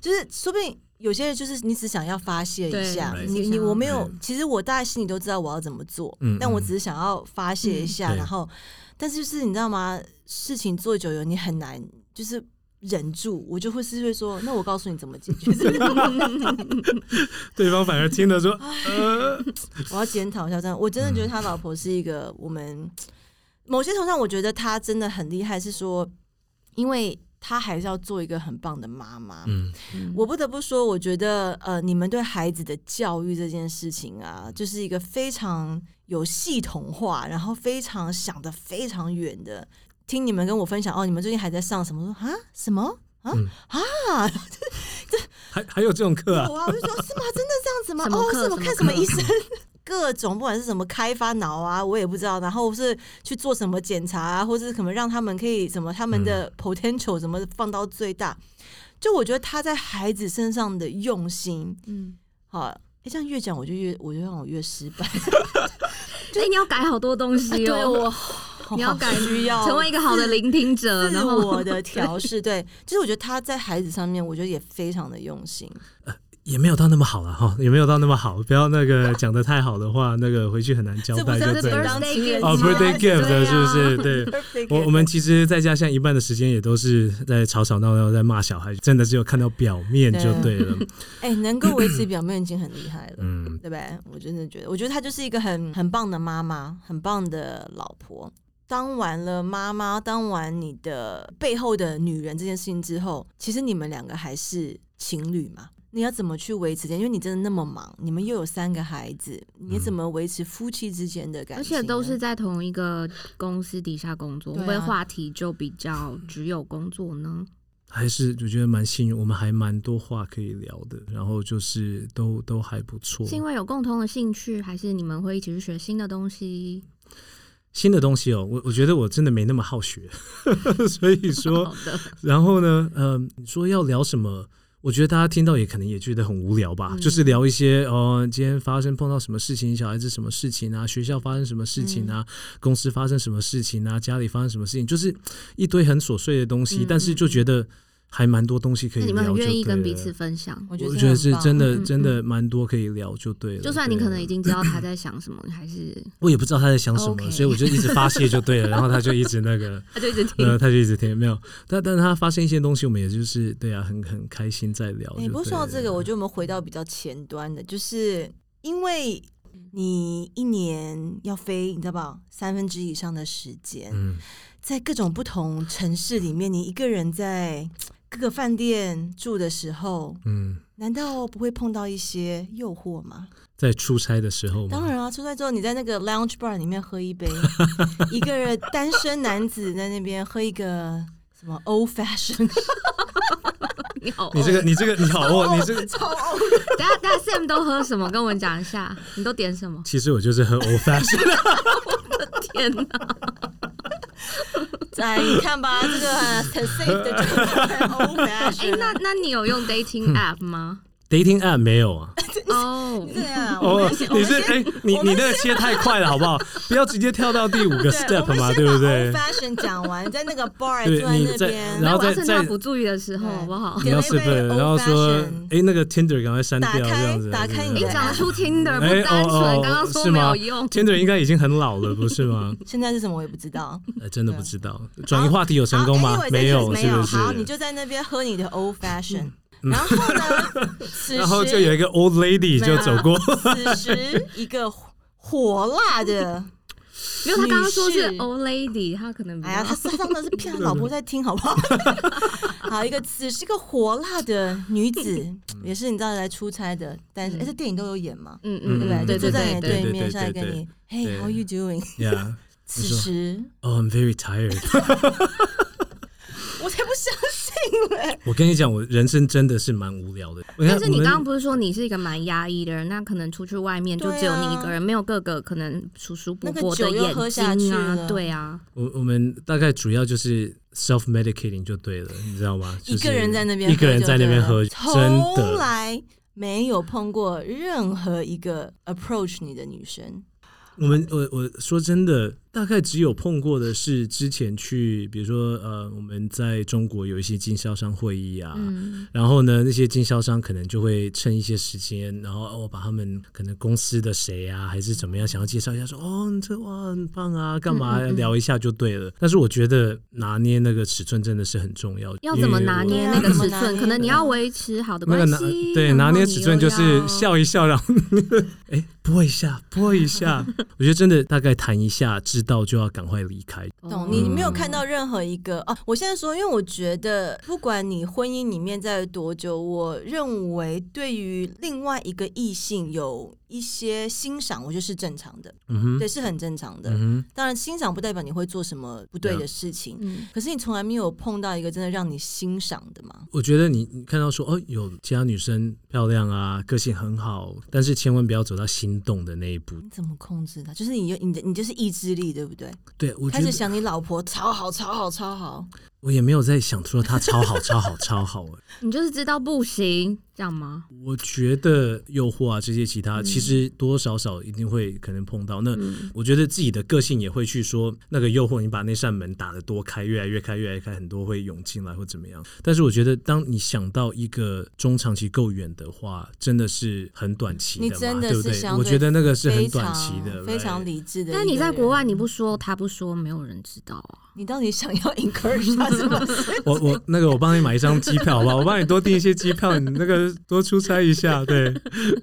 [SPEAKER 1] 就是说不定有些人就是你只想要发泄一下，你你我没有，其实我大概心里都知道我要怎么做，
[SPEAKER 3] 嗯
[SPEAKER 1] 但我
[SPEAKER 3] 嗯
[SPEAKER 1] 只是想要发泄一下，
[SPEAKER 3] 嗯
[SPEAKER 1] 然后，但是就是你知道吗？事情做久了，你很难就是。忍住，我就会是会说，那我告诉你怎么解决。
[SPEAKER 3] 对方反而听了说，
[SPEAKER 1] 我要检讨一下，这样，我真的觉得他老婆是一个我们某些程度上，我觉得他真的很厉害，是说，因为他还是要做一个很棒的妈妈。
[SPEAKER 3] 嗯，
[SPEAKER 1] 我不得不说，我觉得呃，你们对孩子的教育这件事情啊，就是一个非常有系统化，然后非常想的非常远的。听你们跟我分享哦，你们最近还在上什么？说啊什么啊、
[SPEAKER 3] 嗯
[SPEAKER 1] 啊？
[SPEAKER 3] 还还有这种课啊
[SPEAKER 1] 有，啊，我就说是吗？真的这样子吗？哦，
[SPEAKER 2] 什么课什么
[SPEAKER 1] 什么看什么医生？各种不管是什么开发脑啊，我也不知道，然后是去做什么检查啊，或是可能让他们可以什么他们的 potential 怎么放到最大。就我觉得他在孩子身上的用心，
[SPEAKER 2] 嗯，
[SPEAKER 1] 好，哎、这样越讲我就越我就让我越失败。
[SPEAKER 2] 哎，你要改好多东西
[SPEAKER 1] 对
[SPEAKER 2] 哦，
[SPEAKER 1] 我
[SPEAKER 2] 你要改
[SPEAKER 1] 需要
[SPEAKER 2] 成为一个好的聆听者，
[SPEAKER 1] 自
[SPEAKER 2] 然后
[SPEAKER 1] 我的调试。对，就是我觉得他在孩子上面，我觉得也非常的用心。
[SPEAKER 3] 也没有到那么好了哈，也没有到那么好，不要那个讲的太好的话，那个回去很难交代就对了。
[SPEAKER 1] 当情人
[SPEAKER 3] 哦，birthday gift
[SPEAKER 2] 对啊
[SPEAKER 3] 是不是？对。我我们其实在家现在一半的时间也都是在吵吵闹闹，在骂小孩，真的只有看到表面就对了。
[SPEAKER 1] 哎、能够维持表面已经很厉害了。
[SPEAKER 3] 嗯，
[SPEAKER 1] 对不对？我真的觉得，我觉得她就是一个很很棒的妈妈，很棒的老婆。当完了妈妈，当完你的背后的女人这件事情之后，其实你们两个还是情侣嘛？你要怎么去维持这件？因为你真的那么忙，你们又有三个孩子，你怎么维持夫妻之间的感
[SPEAKER 2] 而
[SPEAKER 1] 情而？
[SPEAKER 2] 且都是在同一个公司底下工作，会不会话题就比较只有工作呢？
[SPEAKER 3] 还是我觉得蛮幸运，我们还蛮多话可以聊的，然后就是都都还不错。
[SPEAKER 2] 是因为有共同的兴趣，还是你们会一起去学新的东西？
[SPEAKER 3] 新的东西哦，我我觉得我真的没那么好学，所以说
[SPEAKER 2] 好，的，
[SPEAKER 3] 然后呢，呃，你说要聊什么？我觉得大家听到也可能也觉得很无聊吧，
[SPEAKER 2] 嗯。
[SPEAKER 3] 就是聊一些哦，今天发生碰到什么事情，小孩子什么事情啊，学校发生什么事情啊，公司发生什么事情啊，家里发生什么事情，就是一堆很琐碎的东西，
[SPEAKER 2] 嗯
[SPEAKER 3] 但是就觉得还蛮多东西可以聊，
[SPEAKER 2] 那你们很愿意跟彼此分享，
[SPEAKER 1] 我觉得
[SPEAKER 3] 我觉得是真的，
[SPEAKER 2] 嗯嗯
[SPEAKER 3] 真的蛮多可以聊就对了。
[SPEAKER 2] 就算你可能已经知道他在想什么，你还是
[SPEAKER 3] 我也不知道他在想什么所以我就一直发泄就对了，然后他就一直那个。
[SPEAKER 2] 他就一直听。
[SPEAKER 3] 呃，他就一直听，没有，但但是他发现一些东西，我们也就是对啊，很很开心在聊。
[SPEAKER 1] 哎、
[SPEAKER 3] 就
[SPEAKER 1] 不过说到
[SPEAKER 3] 对
[SPEAKER 1] 这个，我觉得我们回到比较前端的，就是因为你一年要飞，你知道吧，三分之一以上的时间，
[SPEAKER 3] 嗯，
[SPEAKER 1] 在各种不同城市里面，你一个人在各个饭店住的时候，
[SPEAKER 3] 嗯，
[SPEAKER 1] 难道不会碰到一些诱惑吗？
[SPEAKER 3] 在出差的时候嘛，
[SPEAKER 1] 当然啊，出差之后，你在那个 lounge bar 里面喝一杯，一个人单身男子 在那边喝一个什么 old fashion，
[SPEAKER 2] 你好，
[SPEAKER 3] 你这个你这个你好哦，你这个
[SPEAKER 1] 超
[SPEAKER 2] 等下等下 Sam 都喝什么？跟我们讲一下，你都点什么？
[SPEAKER 3] 其实我就是喝 old fashion。
[SPEAKER 2] 我的天哪！
[SPEAKER 1] 哎，你看吧，这个很 safe 的就是 old
[SPEAKER 2] 哎、
[SPEAKER 1] fashion，
[SPEAKER 2] 那那你有用 dating app 吗？
[SPEAKER 3] Dating app 没有啊，
[SPEAKER 2] 哦，
[SPEAKER 1] 对啊，
[SPEAKER 3] 哦，你是哎、你你那个切太快了，好不好？不要直接跳到第五个 step 嘛，对不对
[SPEAKER 1] ？fashion 讲完，在那个 bar 坐在
[SPEAKER 3] 你在
[SPEAKER 1] 那边，
[SPEAKER 3] 然后再
[SPEAKER 2] 我要趁他不注意的时候，好不好？
[SPEAKER 3] 你要然后说哎、那个 Tinder 赶快删掉，
[SPEAKER 1] 打开
[SPEAKER 3] 这样子。
[SPEAKER 1] 打开你的
[SPEAKER 2] 你讲出 Tinder
[SPEAKER 3] 哎
[SPEAKER 2] 不单纯，
[SPEAKER 3] 哦哦
[SPEAKER 2] 刚刚说
[SPEAKER 3] 是吗
[SPEAKER 2] 没有用。
[SPEAKER 3] Tinder 应该已经很老了，不是吗？
[SPEAKER 1] 现在是什么我也不知道。
[SPEAKER 3] 呃，真的不知道。转移话题有成功吗没有。是不是？
[SPEAKER 1] 好，你就在那边喝你的 old fashion，然后呢，此时
[SPEAKER 3] 然后就有一个 old lady 就走过，
[SPEAKER 1] 此时一个火辣的，
[SPEAKER 2] 没有，他刚刚说是 old lady，他可能比
[SPEAKER 1] 哎呀，他他当然是骗他老婆在听，好不好？好，一个此时一个火辣的女子，也是你知道来出差的，但是哎，这电影都有演嘛，
[SPEAKER 2] 嗯
[SPEAKER 3] 嗯
[SPEAKER 1] 对不对？就坐在你的
[SPEAKER 2] 对
[SPEAKER 1] 面，
[SPEAKER 3] 对
[SPEAKER 1] 上来跟你，Hey，how you
[SPEAKER 3] doing？Yeah.
[SPEAKER 1] 此时
[SPEAKER 3] Oh, I'm very tired.
[SPEAKER 1] 我才不相
[SPEAKER 3] 我跟你讲，我人生真的是蛮无聊的。
[SPEAKER 2] 但是你刚刚不是说你是一个蛮压抑的人？那可能出去外面就只有你一个人，没有各个可能叔叔伯伯的眼睛啊，对啊，
[SPEAKER 3] 我我们大概主要就是 self medicating 就对了，你知道吗？
[SPEAKER 1] 一个人在那边，
[SPEAKER 3] 一个人在那边喝，真
[SPEAKER 1] 从
[SPEAKER 3] 的。
[SPEAKER 1] 来没有碰过任何一个 approach 你的女生。
[SPEAKER 3] 我们我我说真的，大概只有碰过的是之前去，比如说呃，我们在中国有一些经销商会议啊，
[SPEAKER 2] 嗯，
[SPEAKER 3] 然后呢，那些经销商可能就会趁一些时间，然后哦，把他们可能公司的谁啊，还是怎么样，想要介绍一下说，哦，这哇很棒啊，干嘛、
[SPEAKER 2] 嗯嗯嗯
[SPEAKER 3] 聊一下就对了。但是我觉得拿捏那个尺寸真的是很重要，
[SPEAKER 2] 要怎么拿捏那个尺寸？可能你要维持好的
[SPEAKER 3] 那个拿
[SPEAKER 2] 关系，
[SPEAKER 3] 对拿捏尺寸就是 笑一笑，然后 哎拨一下拨一下，我觉得真的大概谈一下，知道就要赶快离开。
[SPEAKER 1] 懂？
[SPEAKER 2] 哦
[SPEAKER 1] 你没有看到任何一个哦。我现在说，因为我觉得，不管你婚姻里面在多久，我认为对于另外一个异性有一些欣赏，我觉得是正常的，
[SPEAKER 3] 嗯哼，
[SPEAKER 1] 对，是很正常的。
[SPEAKER 3] 嗯，
[SPEAKER 1] 当然，欣赏不代表你会做什么不对的事情，
[SPEAKER 2] 嗯，
[SPEAKER 1] 可是你从来没有碰到一个真的让你欣赏的吗？
[SPEAKER 3] 我觉得你你看到说哦，有其他女生漂亮啊，个性很好，但是千万不要走到心动的那一步。
[SPEAKER 1] 你怎么控制它？就是你有你的你就是意志力，对不对？
[SPEAKER 3] 对，我觉得
[SPEAKER 1] 开始想你老婆超好超好超好，
[SPEAKER 3] 我也没有在想说她超好超好超好哎。
[SPEAKER 2] 你就是知道不行，这样吗？
[SPEAKER 3] 我觉得诱惑啊这些其他，
[SPEAKER 2] 嗯
[SPEAKER 3] 其实多多少少一定会可能碰到。那
[SPEAKER 2] 嗯
[SPEAKER 3] 我觉得自己的个性也会去说，那个诱惑，你把那扇门打得多开，越来越开，越来越开，很多会涌进来或怎么样。但是我觉得，当你想到一个中长期够远的话，真的是很短期的
[SPEAKER 1] 真的
[SPEAKER 3] 对不对？我觉得那个是很短期的，
[SPEAKER 1] 非常理智的。
[SPEAKER 2] 但你在国外，你，不说，他不说，没有人知道啊。
[SPEAKER 1] 你到底想要 encourage 他是不是？
[SPEAKER 3] 我我那个我帮你买一张机票好不好？我帮你多订一些机票，你那个多出差一下，对，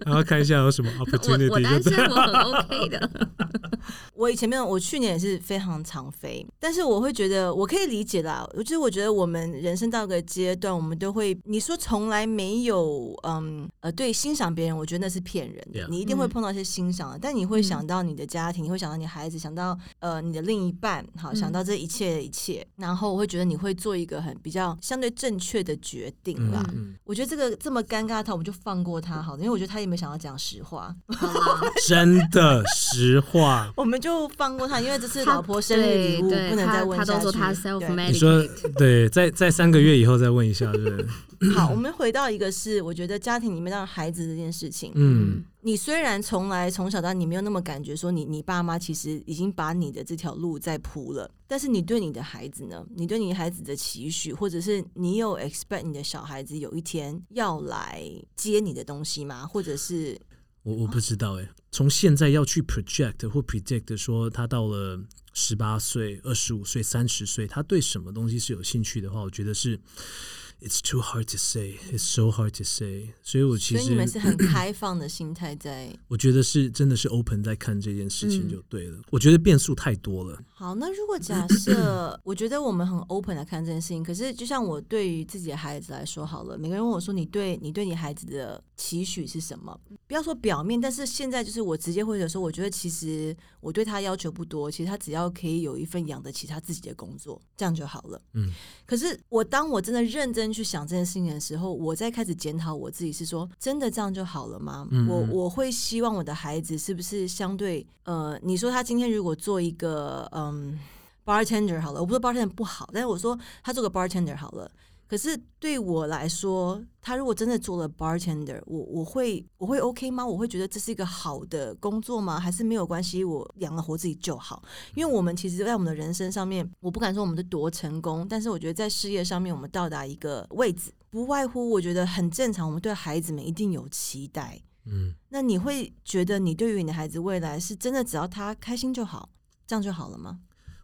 [SPEAKER 3] 然后看一下有什么
[SPEAKER 2] 我我
[SPEAKER 3] opportunity
[SPEAKER 2] 单
[SPEAKER 3] 就对。
[SPEAKER 2] 身我很 OK 的，
[SPEAKER 1] 我以前没有，我去年也是非常常飞，但是我会觉得我可以理解啦。就是我觉得我们人生到个阶段，我们都会，你说从来没有，嗯呃，对欣赏别人，我觉得那是骗人的。
[SPEAKER 3] Yeah
[SPEAKER 1] 你一定会
[SPEAKER 2] 嗯
[SPEAKER 1] 碰到一些欣赏的，但你会想到你的家庭，你会想到你孩子，想到呃你的另一半，好，
[SPEAKER 2] 嗯
[SPEAKER 1] 想到这一切的一切，然后我会觉得你会做一个很比较相对正确的决定啦。
[SPEAKER 3] 嗯
[SPEAKER 1] 我觉得这个这么尴尬他，我们就放过他好了，因为我觉得他也没想要讲实话，
[SPEAKER 3] 真的实话。
[SPEAKER 1] 我们就放过他，因为这是老婆生日礼物，
[SPEAKER 2] 对
[SPEAKER 1] 不能再
[SPEAKER 2] 他
[SPEAKER 1] 问下去。
[SPEAKER 2] 他都说他 self
[SPEAKER 1] 对
[SPEAKER 3] 你说对，在在三个月以后再问一下，对不对？
[SPEAKER 1] 好，我们回到一个是，我觉得家庭里面让孩子这件事情，
[SPEAKER 3] 嗯，
[SPEAKER 1] 你虽然从来从小到大你没有那么感觉说你你爸妈其实已经把你的这条路在铺了，但是你对你的孩子呢，你对你孩子的期许，或者是你有 expect 你的小孩子有一天要来接你的东西吗？或者是
[SPEAKER 3] 我我不知道哎，从现在要去 project 或 predict 说他到了十八岁、二十五岁、三十岁，他对什么东西是有兴趣的话，我觉得是 it's too hard to say, it's so hard to say。所以我其实
[SPEAKER 1] 所以你们是很开放的心态在。
[SPEAKER 3] 我觉得是真的是 open 在看这件事情
[SPEAKER 2] 嗯
[SPEAKER 3] 就对了。我觉得变数太多了。
[SPEAKER 1] 好，那如果假设，我觉得我们很 open 来看这件事情，可是就像我对于自己的孩子来说好了，每个人问我说你对你对你孩子的期许是什么？不要说表面，但是现在就是我直接会者说，我觉得其实我对他要求不多，其实他只要可以有一份养得起他自己的工作，这样就好了。
[SPEAKER 3] 嗯，
[SPEAKER 1] 可是我当我真的认真去想这件事情的时候，我在开始检讨我自己，是说真的这样就好了吗？
[SPEAKER 3] 嗯
[SPEAKER 1] 我我会希望我的孩子是不是相对呃，你说他今天如果做一个嗯 bartender 好了，我不说 bartender 不好，但是我说他做个 bartender 好了。可是对我来说，他如果真的做了 bartender，我我会我会 OK 吗？我会觉得这是一个好的工作吗？还是没有关系？我养了活自己就好。因为我们其实，在我们的人生上面，我不敢说我们的多成功，但是我觉得在事业上面，我们到达一个位置，不外乎我觉得很正常。我们对孩子们一定有期待。
[SPEAKER 3] 嗯，
[SPEAKER 1] 那你会觉得你对于你的孩子未来是真的只要他开心就好，这样就好了吗？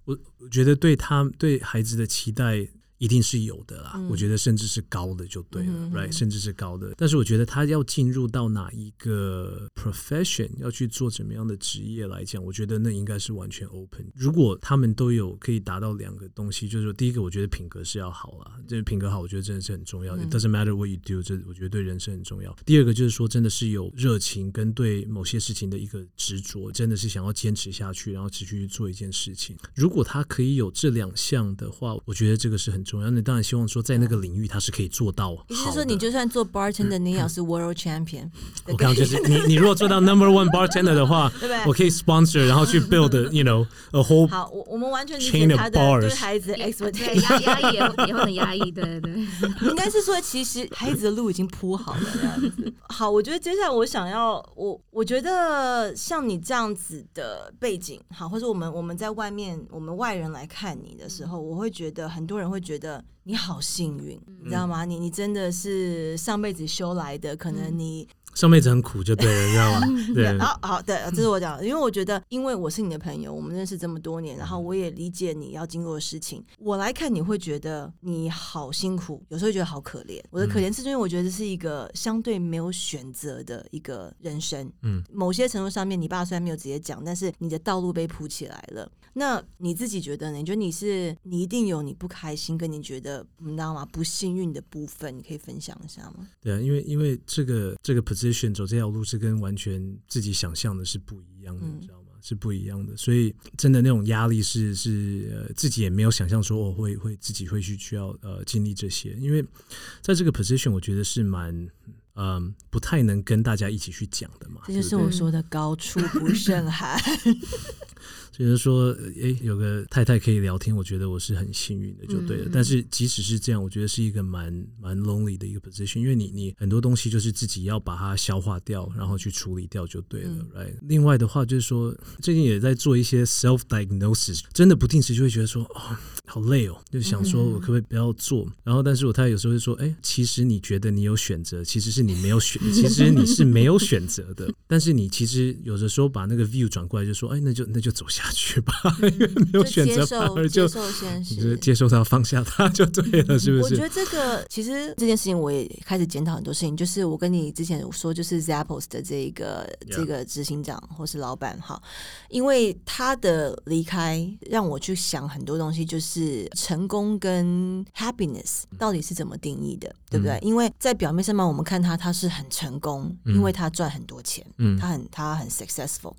[SPEAKER 3] 我我觉得对他对孩子的期待。一定是有的啦，我觉得甚至是高的就对了，right？甚至是高的。但是我觉得他要进入到哪一个 profession，要去做怎么样的职业来讲，我觉得那应该是完全 open。如果他们都有可以达到两个东西，就是说，第一个，我觉得品格是要好啦，这品格好，我觉得真的是很重要。It doesn't matter what you do，这我觉得对人生很重要。第二个就是说，真的是有热情跟对某些事情的一个执着，真的是想要坚持下去，然后持续去做一件事情。如果他可以有这两项的话，我觉得这个是很。重要，那当然希望说在那个领域他是可以做到。
[SPEAKER 1] 也就是说，你就算做 bartender，你也是 world champion。
[SPEAKER 3] 我刚刚就是你，你如果做到 number one bartender 的话，对不对？我可以 sponsor，然后去 build，you know，a whole
[SPEAKER 1] 好，我我们完全理解他的对孩子 expectation，
[SPEAKER 2] 压压抑也也很压抑，对对。
[SPEAKER 1] 应该是说，其实孩子的路已经铺好了这样子。好，我觉得接下来我想要，我我觉得像你这样子的背景，好，或者我们我们在外面，我们外人来看你的时候，我会觉得很多人会觉得。的你好幸运，你知道吗？你你真的是上辈子修来的，可能你。
[SPEAKER 3] 上辈子很苦就对了，你知道吗？对，
[SPEAKER 1] 好好对，这是我讲，因为我觉得，因为我是你的朋友，我们认识这么多年，然后我也理解你要经过的事情。我来看你会觉得你好辛苦，有时候觉得好可怜。我的可怜是因为我觉得是一个相对没有选择的一个人生。嗯，某些程度上面，你爸虽然没有直接讲，但是你的道路被铺起来了。那你自己觉得呢？你觉得你是你一定有你不开心，跟你觉得你知道吗？不幸运的部分，你可以分享一下吗？
[SPEAKER 3] 对啊，因为因为这个这个 position 走这条路是跟完全自己想象的是不一样的，你知道吗？是不一样的，所以真的那种压力是是呃自己也没有想象说我会会自己会去需要呃经历这些，因为在这个 position 我觉得是蛮嗯不太能跟大家一起去讲的嘛。
[SPEAKER 1] 这就是我说的高处不胜寒。
[SPEAKER 3] 就是说，诶，有个太太可以聊天，我觉得我是很幸运的，就对了。但是即使是这样，我觉得是一个蛮蛮 lonely 的一个 position，因为你你很多东西就是自己要把它消化掉，然后去处理掉就对了，right？另外的话就是说，最近也在做一些 self diagnosis，真的不定时就会觉得说，哦，好累哦，就想说我可不可以不要做？然后，但是我太太有时候会说，哎，其实你觉得你有选择，其实是你没有选，其实你是没有选择的。但是你其实有的时候把那个 view 转过来，就说，哎，那就那就走下。下去吧，因为没有选择，反而就接受他，放下他就对了，是不是？
[SPEAKER 1] 我觉得这个其实这件事情，我也开始检讨很多事情。就是我跟你之前说，就是 Zappos 的这个这个执行长或是老板哈，因为他的离开，让我去想很多东西，就是成功跟 happiness 到底是怎么定义的，对不对？因为在表面上面，我们看他他是很成功，因为他赚很多钱，嗯，他很他很 successful，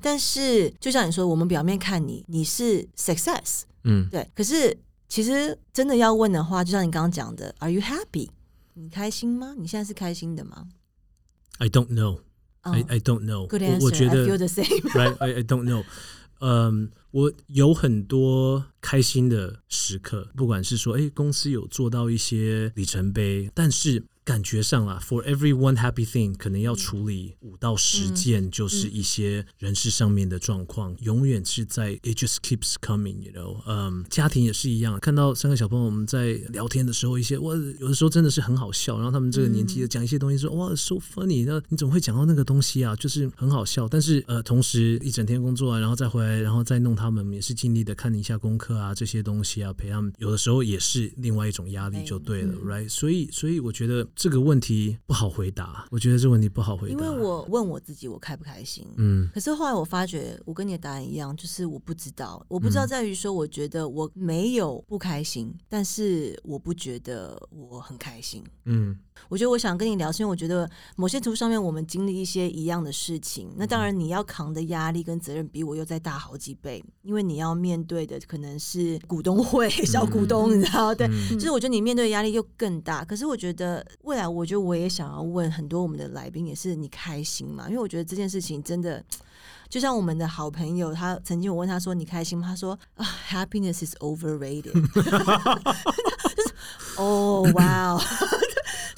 [SPEAKER 1] 但是就像你说，我们表面看你，你是 success，嗯，对。可是其实真的要问的话，就像你刚刚讲的，Are you happy？你开心吗？你现在是开心的吗
[SPEAKER 3] ？I don't know. I I don't know.
[SPEAKER 1] Good answer. 我觉得 I feel the same.
[SPEAKER 3] Right? I I don't know. 嗯，我有很多开心的时刻，不管是说，哎，公司有做到一些里程碑，但是。感觉上啊，for every one happy thing，可能要处理五到十件，就是一些人事上面的状况，永远是在 it just keeps coming，you know，嗯，家庭也是一样，看到三个小朋友我们在聊天的时候，一些哇，有的时候真的是很好笑，然后他们这个年纪的讲一些东西，说哇，so funny，那你怎么会讲到那个东西啊？就是很好笑，但是呃，同时一整天工作啊，然后再回来，然后再弄他们，也是尽力的看一下功课啊，这些东西啊，陪他们，有的时候也是另外一种压力，就对了，right？所以，所以我觉得。这个问题不好回答，我觉得这个问题不好回答。
[SPEAKER 1] 因为我问我自己，我开不开心？嗯，可是后来我发觉，我跟你的答案一样，就是我不知道。我不知道在于说，我觉得我没有不开心，但是我不觉得我很开心。嗯。我觉得我想跟你聊，是因为我觉得某些图上面我们经历一些一样的事情。那当然你要扛的压力跟责任比我又再大好几倍，因为你要面对的可能是股东会、小股东，你知道？对，就是我觉得你面对的压力又更大。可是我觉得未来，我觉得我也想要问很多我们的来宾，也是你开心吗？因为我觉得这件事情真的，就像我们的好朋友，他曾经我问他说：“你开心吗？”他说：“啊，happiness is overrated。”哦，哇哦！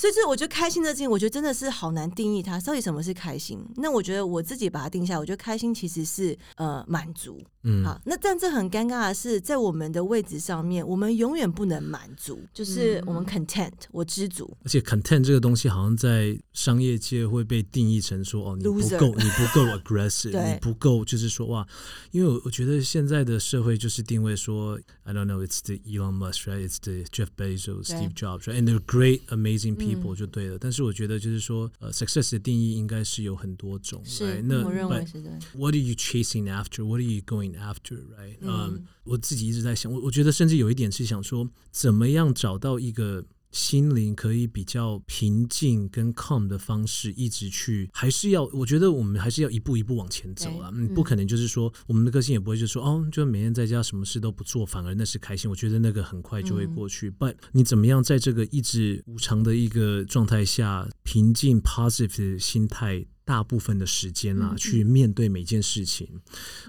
[SPEAKER 1] 所以这我觉得开心的事情，我觉得真的是好难定义它到底什么是开心。那我觉得我自己把它定下来，我觉得开心其实是呃满足。
[SPEAKER 3] 嗯，
[SPEAKER 1] 好，那但这很尴尬的是，在我们的位置上面，我们永远不能满足，就是我们 content，我知足。
[SPEAKER 3] 而且 content 这个东西好像在商业界会被定义成说，哦，你不够，你不够 aggressive，你不够，就是说哇，因为我我觉得现在的社会就是定位说，I don't know，it's the Elon Musk，right？It's the Jeff Bezos，Steve Jobs，right？And they're great, amazing people，、
[SPEAKER 1] 嗯
[SPEAKER 3] 就对了。但是我觉得就是说，呃，success 的定义应该是有很多种，
[SPEAKER 1] 是
[SPEAKER 3] right？那
[SPEAKER 1] 我认为是的。
[SPEAKER 3] What are you chasing after? What are you going after? Right? 嗯、
[SPEAKER 1] 嗯
[SPEAKER 3] 我自己一直在想，我我觉得甚至有一点是想说，怎么样找到一个心灵可以比较平静跟 calm 的方式，一直去，还是要，我觉得我们还是要一步一步往前走啊。嗯，不可能就是说，我们的个性也不会就说，哦，就每天在家什么事都不做，反而那是开心。我觉得那个很快就会过去。But 你怎么样在这个一直无常的一个状态下，平静 positive 的心态？大部分的时间啦，
[SPEAKER 2] 嗯
[SPEAKER 3] 去面对每件事情，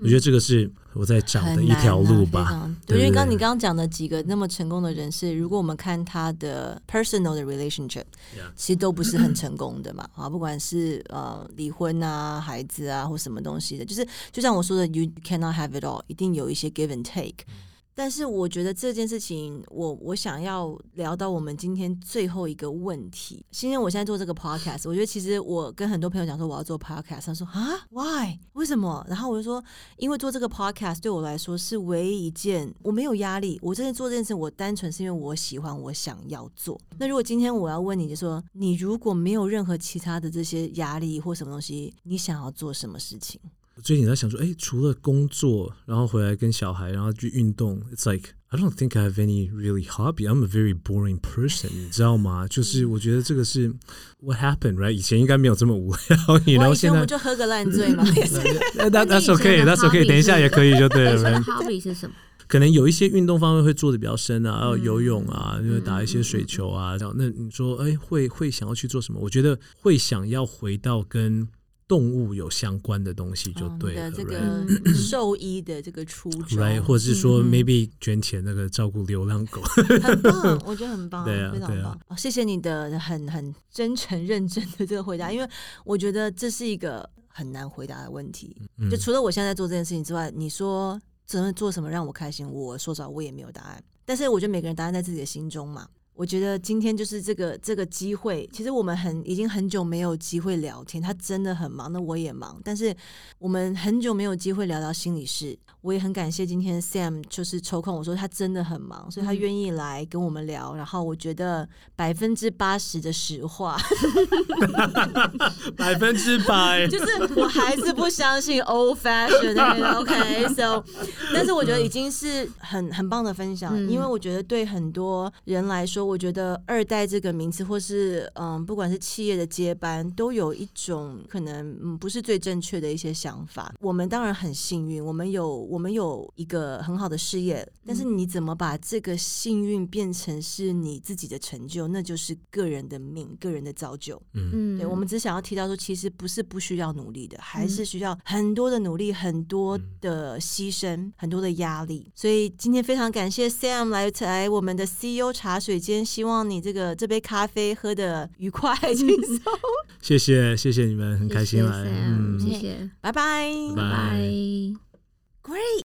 [SPEAKER 3] 我觉得这个是我在找的一条路吧。对
[SPEAKER 1] 对，因为刚刚你刚刚讲的几个那么成功的人士，如果我们看他的 personal 的
[SPEAKER 3] relationship，Yeah。
[SPEAKER 1] 其实都不是很成功的嘛。啊，不管是呃离婚啊、孩子啊或什么东西的，就是就像我说的，you cannot have it all，一定有一些 give and take。但是我觉得这件事情，我我想要聊到我们今天最后一个问题。今天我现在做这个 podcast，我觉得其实我跟很多朋友讲说我要做 podcast，他说啊，why？为什么？然后我就说，因为做这个 podcast 对我来说是唯一一件我没有压力，我真的做这件事，我单纯是因为我喜欢，我想要做。那如果今天我要问你，就说你如果没有任何其他的这些压力或什么东西，你想要做什么事情？
[SPEAKER 3] 我最近在想说，哎，除了工作，然后回来跟小孩，然后去运动，It's like I don't think I have any really hobby. I'm a very boring person，你知道吗？就是我觉得这个是 What happened, right？以前应该没有这么无聊，你然后现在
[SPEAKER 1] 我们就喝个烂醉嘛。
[SPEAKER 3] 那 that,
[SPEAKER 2] 那
[SPEAKER 3] That's
[SPEAKER 2] 你以前
[SPEAKER 3] okay,
[SPEAKER 2] 的
[SPEAKER 3] that's okay。等一下也可以就对了
[SPEAKER 2] 你的，right？hobby 是什么？
[SPEAKER 3] 可能有一些运动方面会做的比较深啊，要
[SPEAKER 2] 嗯
[SPEAKER 3] 游泳啊，就是打一些水球啊，这样。那你说，哎，会会想要去做什么？我觉得会想要回到跟动物有相关的东西就
[SPEAKER 1] 哦
[SPEAKER 3] 对了
[SPEAKER 1] 这？个兽医的这个初衷
[SPEAKER 3] right，或者是说
[SPEAKER 1] 嗯
[SPEAKER 3] maybe 捐钱那个照顾流浪狗，
[SPEAKER 1] 很棒，我觉得很棒，
[SPEAKER 3] 对啊
[SPEAKER 1] 非常棒、哦。谢谢你的很很真诚认真的这个回答，因为我觉得这是一个很难回答的问题。
[SPEAKER 3] 嗯
[SPEAKER 1] 就除了我现在在做这件事情之外，你说怎么做什么让我开心？我说实话，我也没有答案。但是我觉得每个人答案在自己的心中嘛。我觉得今天就是这个这个机会，其实我们很已经很久没有机会聊天，他真的很忙，那我也忙，但是我们很久没有机会聊到心理事，我也很感谢今天 Sam 就是抽空，我说他真的很忙，所以他
[SPEAKER 2] 嗯。
[SPEAKER 1] 愿意来跟我们聊，然后我觉得百分之八十的实话，
[SPEAKER 3] 百分之百。
[SPEAKER 1] 就是我还是不相信 old fashion 那个 OK，so，、但是我觉得已经是很很棒的分享，
[SPEAKER 2] 嗯。
[SPEAKER 1] 因为我觉得对很多人来说，我觉得二代这个名词，或是嗯，不管是企业的接班，都有一种可能嗯不是最正确的一些想法。我们当然很幸运，我们有我们有一个很好的事业，但是你怎么把这个幸运变成是你自己的成就，那就是个人的命，个人的造就。
[SPEAKER 3] 嗯，
[SPEAKER 2] 嗯，
[SPEAKER 1] 对，我们只想要提到说，其实不是不需要努力的，还是需要很多的努力、很多的牺牲、很多的压力。所以今天非常感谢 Sam 来来我们的 CEO 茶水间，希望你这个这杯咖啡喝的愉快轻松。
[SPEAKER 3] 谢谢谢谢你们，很开心来，
[SPEAKER 2] 谢谢
[SPEAKER 3] 嗯，
[SPEAKER 2] 谢谢，
[SPEAKER 1] 拜拜
[SPEAKER 3] 拜
[SPEAKER 2] 拜。
[SPEAKER 1] ，Great。